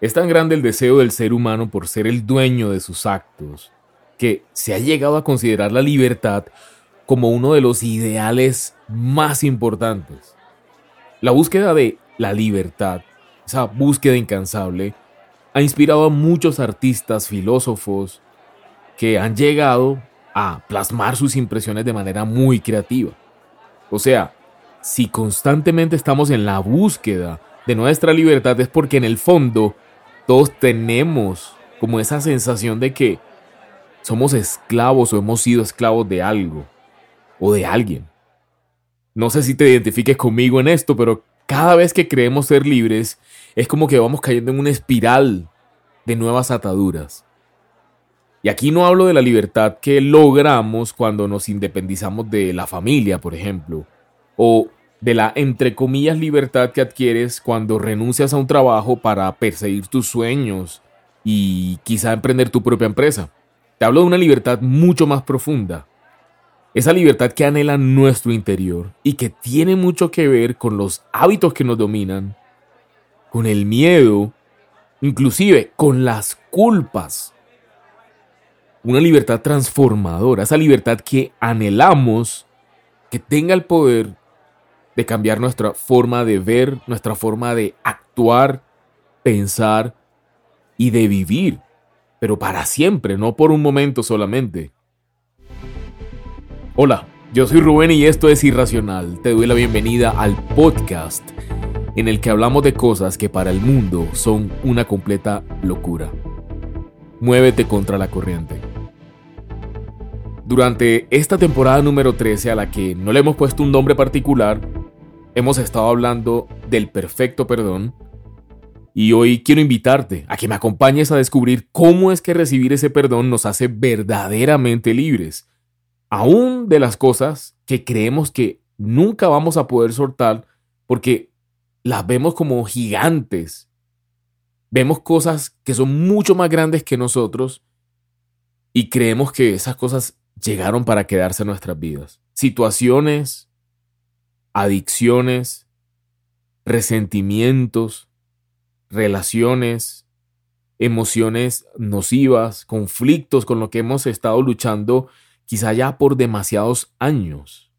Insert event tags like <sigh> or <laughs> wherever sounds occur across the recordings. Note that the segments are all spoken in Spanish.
Es tan grande el deseo del ser humano por ser el dueño de sus actos, que se ha llegado a considerar la libertad como uno de los ideales más importantes. La búsqueda de la libertad, esa búsqueda incansable, ha inspirado a muchos artistas, filósofos, que han llegado a plasmar sus impresiones de manera muy creativa. O sea, si constantemente estamos en la búsqueda de nuestra libertad es porque en el fondo todos tenemos como esa sensación de que somos esclavos o hemos sido esclavos de algo o de alguien. No sé si te identifiques conmigo en esto, pero cada vez que creemos ser libres es como que vamos cayendo en una espiral de nuevas ataduras. Y aquí no hablo de la libertad que logramos cuando nos independizamos de la familia, por ejemplo, o de la entre comillas libertad que adquieres cuando renuncias a un trabajo para perseguir tus sueños y quizá emprender tu propia empresa. Te hablo de una libertad mucho más profunda. Esa libertad que anhela nuestro interior y que tiene mucho que ver con los hábitos que nos dominan, con el miedo, inclusive con las culpas. Una libertad transformadora, esa libertad que anhelamos que tenga el poder de cambiar nuestra forma de ver, nuestra forma de actuar, pensar y de vivir, pero para siempre, no por un momento solamente. Hola, yo soy Rubén y esto es Irracional. Te doy la bienvenida al podcast en el que hablamos de cosas que para el mundo son una completa locura. Muévete contra la corriente. Durante esta temporada número 13 a la que no le hemos puesto un nombre particular, hemos estado hablando del perfecto perdón y hoy quiero invitarte a que me acompañes a descubrir cómo es que recibir ese perdón nos hace verdaderamente libres, aún de las cosas que creemos que nunca vamos a poder soltar porque las vemos como gigantes. Vemos cosas que son mucho más grandes que nosotros y creemos que esas cosas llegaron para quedarse en nuestras vidas. Situaciones, adicciones, resentimientos, relaciones, emociones nocivas, conflictos con lo que hemos estado luchando quizá ya por demasiados años.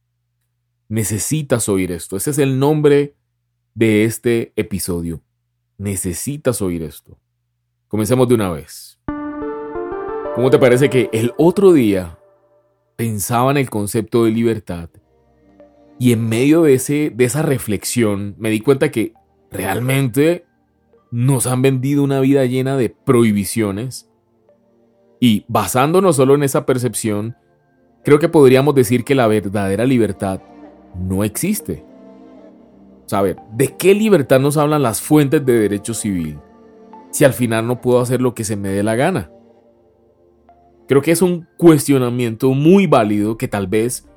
Necesitas oír esto. Ese es el nombre de este episodio. Necesitas oír esto. Comencemos de una vez. ¿Cómo te parece que el otro día pensaba en el concepto de libertad y en medio de, ese, de esa reflexión me di cuenta que realmente nos han vendido una vida llena de prohibiciones. Y basándonos solo en esa percepción, creo que podríamos decir que la verdadera libertad no existe. Saber, ¿de qué libertad nos hablan las fuentes de derecho civil? Si al final no puedo hacer lo que se me dé la gana. Creo que es un cuestionamiento muy válido que tal vez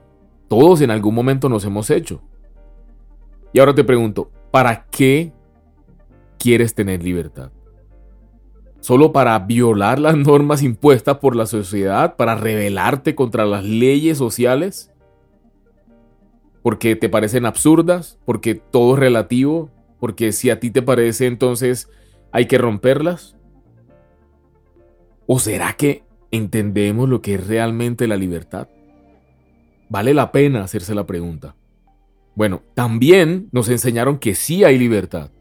todos en algún momento nos hemos hecho. Y ahora te pregunto, ¿para qué quieres tener libertad? ¿Solo para violar las <laughs> normas impuestas por la sociedad? ¿Para rebelarte contra las leyes sociales? ¿Porque te parecen absurdas? ¿Porque todo es relativo? ¿Porque si a ti te parece entonces hay que romperlas? ¿O será que entendemos lo que es realmente la libertad? Vale la pena hacerse la pregunta. Bueno, también nos enseñaron que sí hay libertad,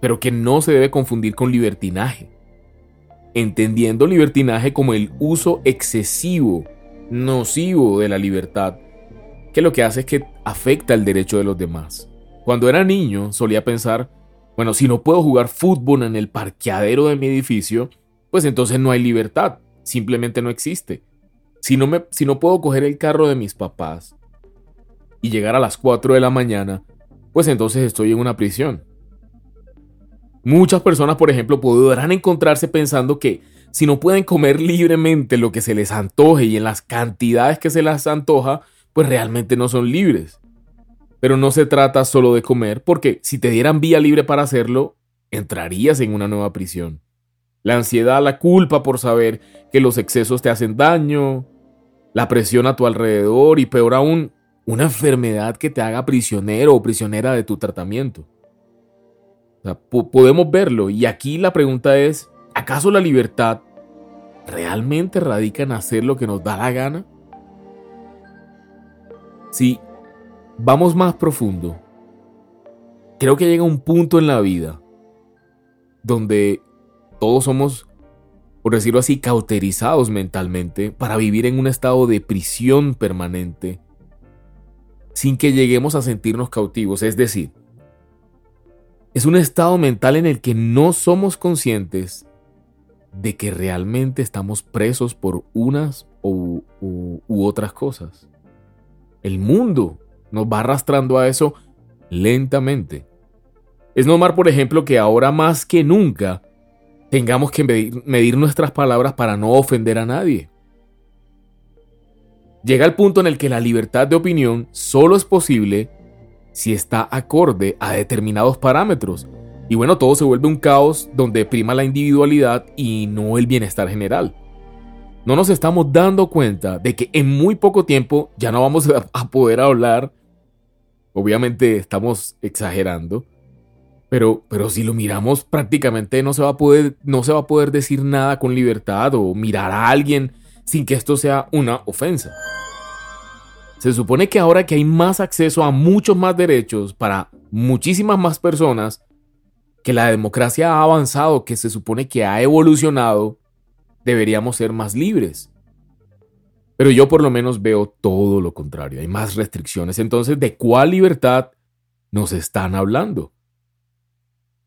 pero que no se debe confundir con libertinaje. Entendiendo libertinaje como el uso excesivo, nocivo de la libertad, que lo que hace es que afecta el derecho de los demás. Cuando era niño solía pensar, bueno, si no puedo jugar fútbol en el parqueadero de mi edificio, pues entonces no hay libertad, simplemente no existe. Si no, me, si no puedo coger el carro de mis papás y llegar a las 4 de la mañana, pues entonces estoy en una prisión. Muchas personas, por ejemplo, podrán encontrarse pensando que si no pueden comer libremente lo que se les antoje y en las cantidades que se les antoja, pues realmente no son libres. Pero no se trata solo de comer, porque si te dieran vía libre para hacerlo, entrarías en una nueva prisión. La ansiedad, la culpa por saber que los excesos te hacen daño, la presión a tu alrededor y peor aún, una enfermedad que te haga prisionero o prisionera de tu tratamiento. podemos verlo. Y aquí la pregunta es, ¿acaso la libertad realmente radica en hacer lo que nos da la gana? Si vamos más profundo, creo que llega un punto en la vida donde todos somos, por decirlo así, cauterizados mentalmente para vivir en un estado de prisión permanente sin que lleguemos a sentirnos cautivos. Es decir, es un estado mental en el que no somos conscientes de que realmente estamos presos por unas u, otras cosas. El mundo nos va arrastrando a eso lentamente. Es normal, por ejemplo, que ahora más que nunca tengamos que medir, nuestras palabras para no ofender a nadie. Llega el punto en el que la libertad de opinión solo es posible si está acorde a determinados parámetros. Y bueno, todo se vuelve un caos donde prima la individualidad y no el bienestar general. No nos estamos dando cuenta de que en muy poco tiempo ya no vamos <laughs> a poder hablar. Obviamente estamos exagerando. Pero, pero si lo miramos prácticamente no se, va a poder, no se va a poder decir nada con libertad o mirar a alguien sin que esto sea una ofensa. Se supone que ahora que hay más acceso a muchos más derechos para muchísimas más personas, que la democracia ha avanzado, que se supone que ha evolucionado, deberíamos ser más libres. Pero yo por lo menos veo todo lo contrario, hay más restricciones. Entonces, ¿de cuál libertad nos están hablando?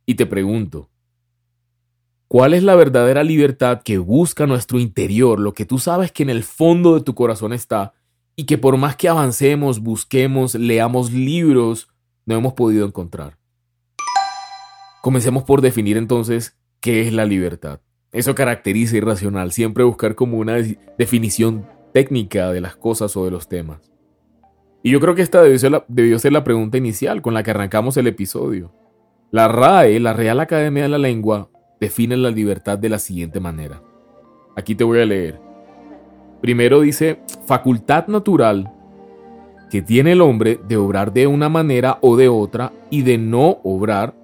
Y te pregunto, ¿cuál es la verdadera libertad que busca nuestro interior, lo que tú sabes que en el fondo de tu corazón está? y que por más que avancemos, busquemos, leamos libros, no hemos podido encontrar. Comencemos por definir entonces qué es la libertad. Eso caracteriza irracional, siempre buscar como una definición técnica de las cosas o de los temas. Y yo creo que esta debió ser, la, debió ser la pregunta inicial con la que arrancamos el episodio. La RAE, la Real Academia de la Lengua, define la libertad de la siguiente manera. Aquí te voy a leer. Primero dice, facultad natural que tiene el hombre de obrar de una manera o de otra y de no obrar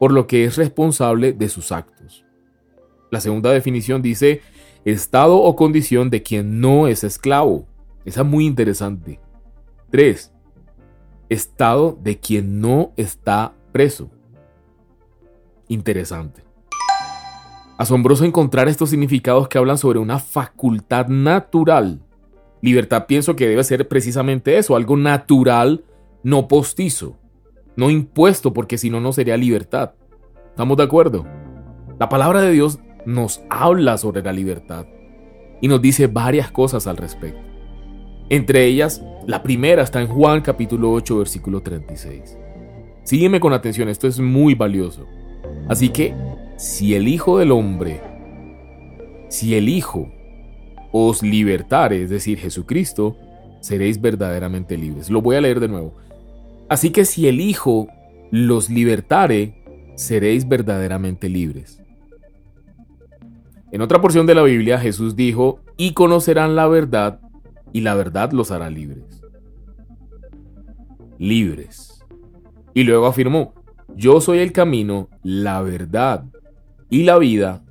por lo que es responsable de sus actos. La segunda definición dice, estado o condición de quien no es esclavo. Esa es muy interesante. 3. Estado de quien no está preso. Interesante. Asombroso encontrar estos significados que hablan sobre una facultad natural. Libertad pienso que debe ser precisamente eso, algo natural, no postizo, no impuesto, porque si no, no sería libertad. ¿Estamos de acuerdo? La palabra de Dios nos habla sobre la libertad y nos dice varias cosas al respecto. Entre ellas, la primera está en Juan capítulo 8, versículo 36. Sígueme con atención, esto es muy valioso. Así que si el Hijo del Hombre, si el Hijo os libertare, es decir, Jesucristo, seréis verdaderamente libres. Lo voy a leer de nuevo. Así que si el Hijo los libertare, seréis verdaderamente libres. En otra porción de la Biblia Jesús dijo, y conocerán la verdad, y la verdad los hará libres. Libres. Y luego afirmó, yo soy el camino, la verdad y la vida,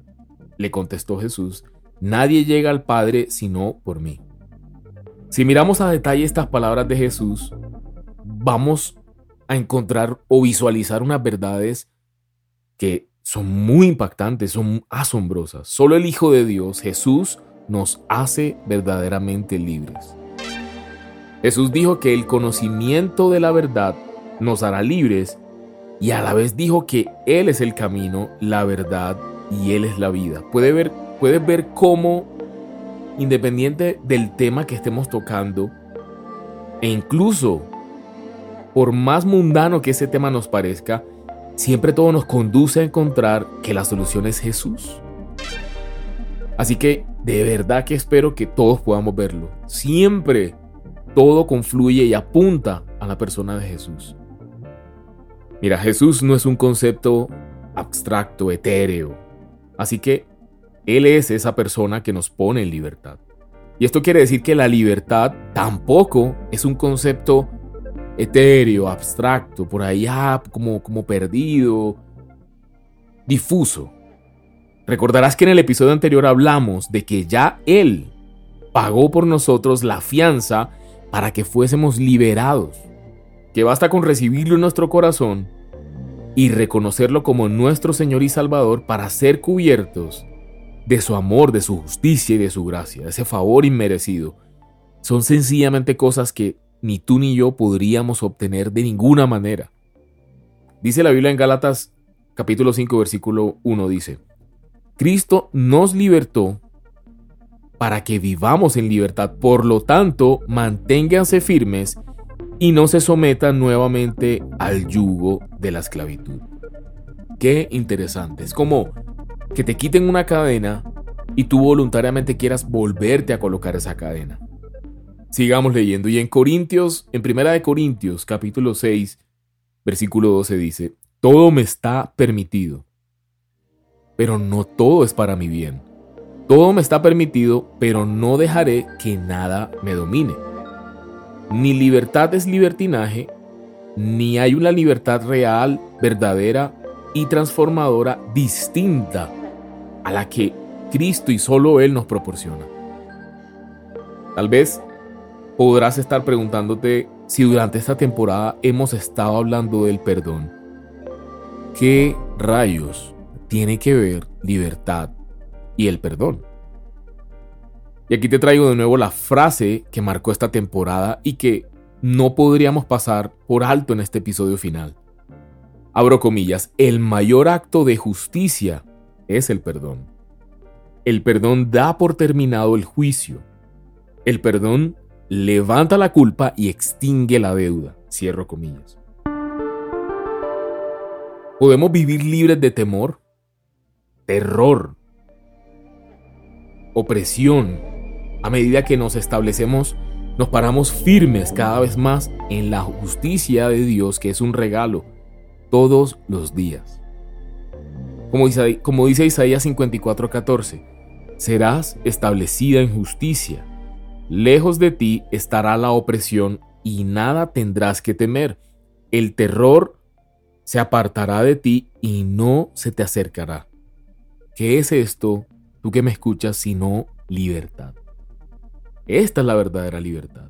le contestó Jesús, nadie llega al Padre sino por mí. Si miramos a detalle estas palabras de Jesús, vamos a encontrar o visualizar unas verdades que son muy impactantes, son asombrosas. Solo el Hijo de Dios, Jesús, nos hace verdaderamente libres. Jesús dijo que el conocimiento de la verdad nos hará libres y a la vez dijo que Él es el camino, la verdad y Él es la vida. Puede ver, puedes ver cómo, independiente del tema que estemos tocando, e incluso por más mundano que ese tema nos parezca, siempre todo nos conduce a encontrar que la solución es Jesús. Así que de verdad que espero que todos podamos verlo. Siempre todo confluye y apunta a la persona de Jesús. Mira, Jesús no es un concepto abstracto, etéreo. Así que Él es esa persona que nos pone en libertad. Y esto quiere decir que la libertad tampoco es un concepto etéreo, abstracto, por ahí ah, como, como perdido, difuso. Recordarás que en el episodio anterior hablamos de que ya Él pagó por nosotros la fianza para que fuésemos liberados, que basta con recibirlo en nuestro corazón y reconocerlo como nuestro Señor y Salvador para ser cubiertos de su amor, de su justicia y de su gracia, de ese favor inmerecido. Son sencillamente cosas que ni tú ni yo podríamos obtener de ninguna manera. Dice la Biblia en Gálatas capítulo 5 versículo 1 dice, Cristo nos libertó para que vivamos en libertad. Por lo tanto, manténganse firmes y no se sometan nuevamente al yugo de la esclavitud. Qué interesante. Es como que te quiten una cadena y tú voluntariamente quieras volverte a colocar esa cadena. Sigamos leyendo. Y en Corintios, en Primera de Corintios, capítulo 6, versículo 12 dice, todo me está permitido, pero no todo es para mi bien. Todo me está permitido, pero no dejaré que nada me domine. Ni libertad es libertinaje, ni hay una libertad real, verdadera y transformadora distinta a la que Cristo y solo Él nos proporciona. Tal vez podrás estar preguntándote si durante esta temporada hemos estado hablando del perdón. ¿Qué rayos tiene que ver libertad y el perdón? Y aquí te traigo de nuevo la frase que marcó esta temporada y que no podríamos pasar por alto en este episodio final. Abro comillas, el mayor acto de justicia es el perdón. El perdón da por terminado el juicio. El perdón levanta la culpa y extingue la deuda. Cierro comillas. Podemos vivir libres de temor, terror, opresión, a medida que nos establecemos, nos paramos firmes cada vez más en la justicia de Dios, que es un regalo todos los días. Como, como dice Isaías 54:14, serás establecida en justicia Lejos de ti estará la opresión y nada tendrás que temer. El terror se apartará de ti y no se te acercará. ¿Qué es esto, tú que me escuchas, sino libertad? Esta es la verdadera libertad.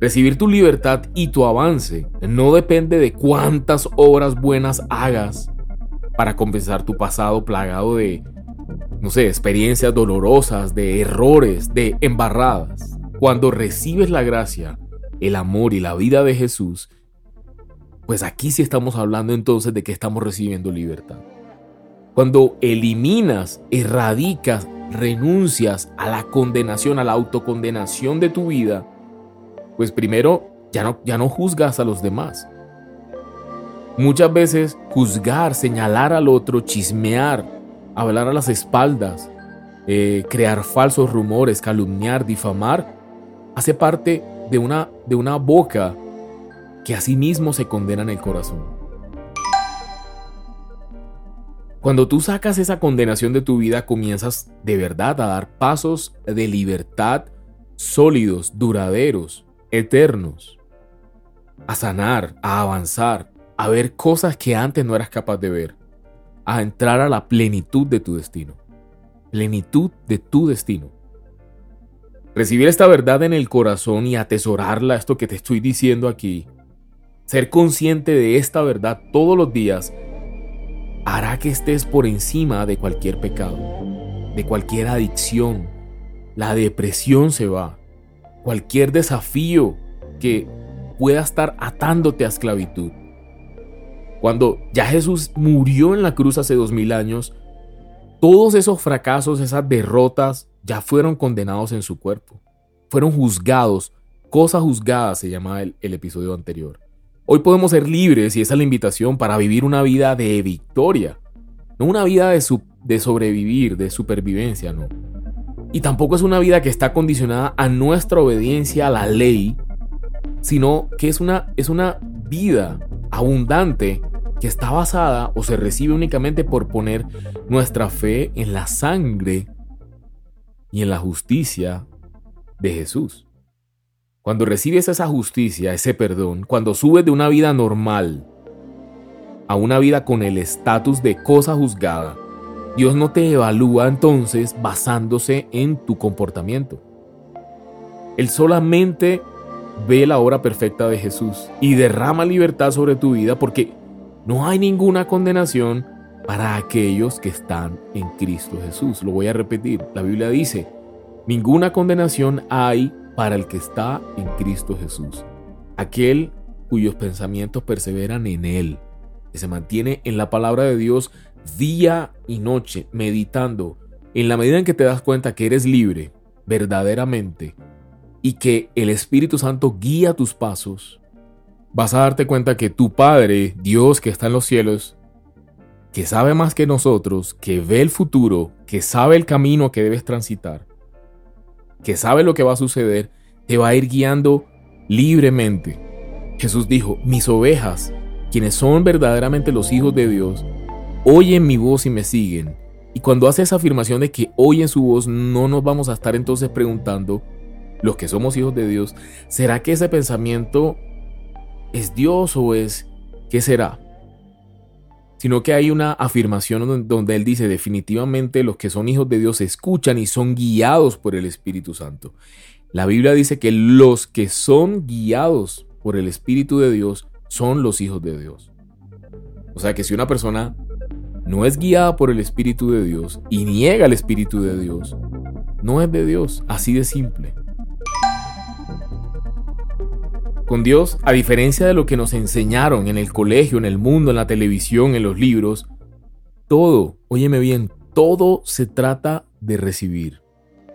Recibir tu libertad y tu avance no depende de cuántas obras buenas hagas para compensar tu pasado plagado de no sé, experiencias dolorosas, de errores, de embarradas. Cuando recibes la gracia, el amor y la vida de Jesús, pues aquí sí estamos hablando entonces de que estamos recibiendo libertad. Cuando eliminas, erradicas, renuncias a la condenación, a la autocondenación de tu vida, pues primero ya no, ya no juzgas a los demás. Muchas veces juzgar, señalar al otro, chismear, hablar a las espaldas, eh, crear falsos rumores, calumniar, difamar, hace parte de una, de una boca que a sí mismo se condena en el corazón. Cuando tú sacas esa condenación de tu vida, comienzas de verdad a dar pasos de libertad sólidos, duraderos, eternos, a sanar, a avanzar, a ver cosas que antes no eras capaz de ver a entrar a la plenitud de tu destino. Plenitud de tu destino. Recibir esta verdad en el corazón y atesorarla, esto que te estoy diciendo aquí, ser consciente de esta verdad todos los días, hará que estés por encima de cualquier pecado, de cualquier adicción. La depresión se va. Cualquier desafío que pueda estar atándote a esclavitud cuando ya Jesús murió en la cruz hace dos mil años, todos esos fracasos, esas derrotas, ya fueron condenados en su cuerpo. Fueron juzgados, cosa juzgada se llamaba el, episodio anterior. Hoy podemos ser libres y esa es la invitación para vivir una vida de victoria, no una vida de, sobrevivir, de supervivencia, no. Y tampoco es una vida que está condicionada a nuestra obediencia a la ley, sino que es una, es una vida abundante que está basada o se recibe únicamente por poner nuestra fe en la sangre y en la justicia de Jesús. Cuando recibes esa justicia, ese perdón, cuando subes de una vida normal a una vida con el estatus de cosa juzgada, Dios no te evalúa entonces basándose en tu comportamiento. Él solamente ve la obra perfecta de Jesús y derrama libertad sobre tu vida porque no hay ninguna condenación para aquellos que están en Cristo Jesús. Lo voy a repetir. La Biblia dice, ninguna condenación hay para el que está en Cristo Jesús. Aquel cuyos pensamientos perseveran en Él, que se mantiene en la palabra de Dios día y noche, meditando, en la medida en que te das cuenta que eres libre, verdaderamente, y que el Espíritu Santo guía tus pasos, vas a darte cuenta que tu Padre, Dios que está en los cielos, que sabe más que nosotros, que ve el futuro, que sabe el camino que debes transitar, que sabe lo que va a suceder, te va a ir guiando libremente. Jesús dijo, mis ovejas, quienes son verdaderamente los hijos de Dios, oyen mi voz y me siguen. Y cuando hace esa afirmación de que oyen su voz, no nos vamos a estar entonces preguntando, los que somos hijos de Dios, ¿será que ese pensamiento es Dios o es qué será? Sino que hay una afirmación donde él dice definitivamente los que son hijos de Dios escuchan y son guiados por el Espíritu Santo. La Biblia dice que los que son guiados por el Espíritu de Dios son los hijos de Dios. O sea que si una persona no es guiada por el Espíritu de Dios y niega el Espíritu de Dios, no es de Dios, así de simple. Con Dios, a diferencia de lo que nos enseñaron en el colegio, en el mundo, en la televisión, en los libros, todo, óyeme bien, todo se trata de recibir,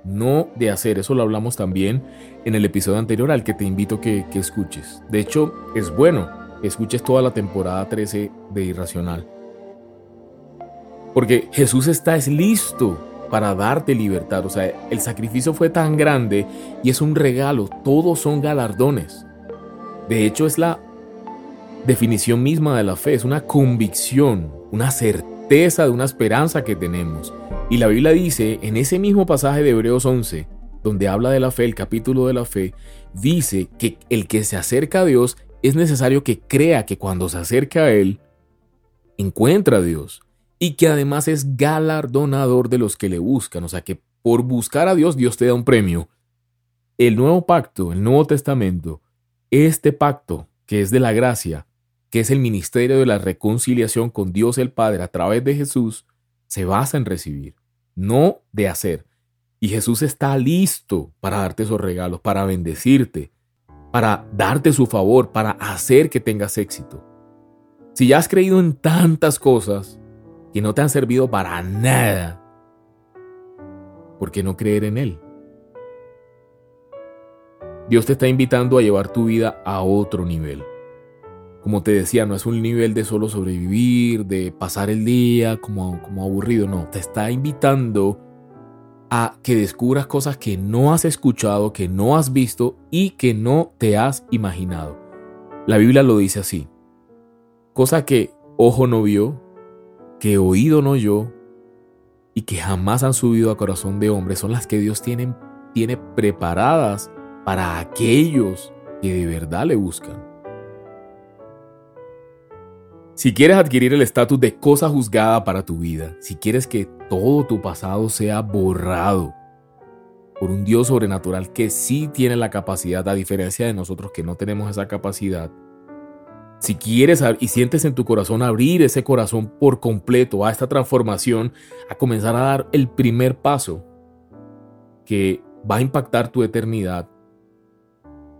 no de hacer. Eso lo hablamos también en el episodio anterior al que te invito que, que escuches. De hecho, es bueno que escuches toda la temporada 13 de Irracional. Porque Jesús está es listo para darte libertad. O sea, el sacrificio fue tan grande y es un regalo. Todos son galardones. De hecho, es la definición misma de la fe, es una convicción, una certeza de una esperanza que tenemos. Y la Biblia dice, en ese mismo pasaje de Hebreos 11, donde habla de la fe, el capítulo de la fe, dice que el que se acerca a Dios es necesario que crea que cuando se acerca a Él, encuentra a Dios y que además es galardonador de los que le buscan. O sea que por buscar a Dios, Dios te da un premio. El nuevo pacto, el Nuevo Testamento, este pacto, que es de la gracia, que es el ministerio de la reconciliación con Dios el Padre a través de Jesús, se basa en recibir, no de hacer. Y Jesús está listo para darte esos regalos, para bendecirte, para darte su favor, para hacer que tengas éxito. Si ya has creído en tantas cosas que no te han servido para nada, ¿por qué no creer en Él? Dios te está invitando a llevar tu vida a otro nivel. Como te decía, no es un nivel de solo sobrevivir, de pasar el día como, como aburrido, no. Te está invitando a que descubras cosas que no has escuchado, que no has visto y que no te has imaginado. La Biblia lo dice así. Cosa que ojo no vio, que oído no oyó y que jamás han subido a corazón de hombre son las que Dios tiene, tiene preparadas para aquellos que de verdad le buscan. Si quieres adquirir el estatus de cosa juzgada para tu vida, si quieres que todo tu pasado sea borrado por un Dios sobrenatural que sí tiene la capacidad, a diferencia de nosotros que no tenemos esa capacidad, si quieres y sientes en tu corazón abrir ese corazón por completo a esta transformación, a comenzar a dar el primer paso que va a impactar tu eternidad,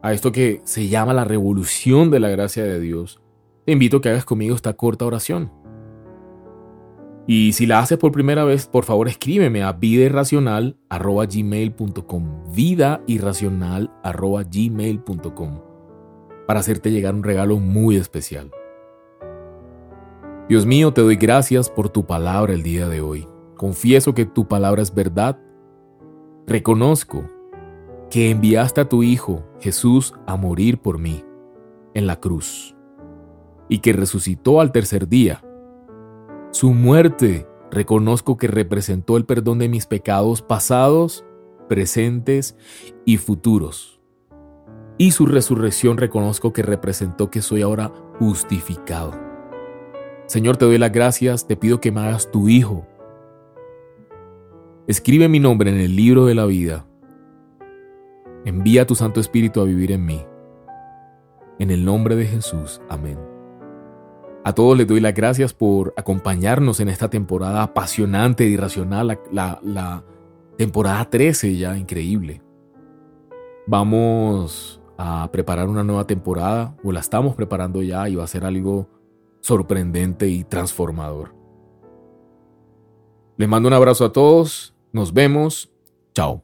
a esto que se llama la revolución de la gracia de Dios, te invito a que hagas conmigo esta corta oración. Y si la haces por primera vez, por favor escríbeme a vidairracional.gmail.com vidairracional.gmail.com para hacerte llegar un regalo muy especial. Dios mío, te doy gracias por tu palabra el día de hoy. Confieso que tu palabra es verdad. Reconozco que enviaste a tu Hijo Jesús a morir por mí en la cruz y que resucitó al tercer día. Su muerte reconozco que representó el perdón de mis pecados pasados, presentes y futuros. Y su resurrección reconozco que representó que soy ahora justificado. Señor, te doy las gracias, te pido que me hagas tu hijo. Escribe mi nombre en el libro de la vida. Envía tu Santo Espíritu a vivir en mí. En el nombre de Jesús. Amén. A todos les doy las gracias por acompañarnos en esta temporada apasionante y irracional, la temporada 13 ya, increíble. Vamos a preparar una nueva temporada, o la estamos preparando ya, y va a ser algo sorprendente y transformador. Les mando un abrazo a todos, nos vemos, chao.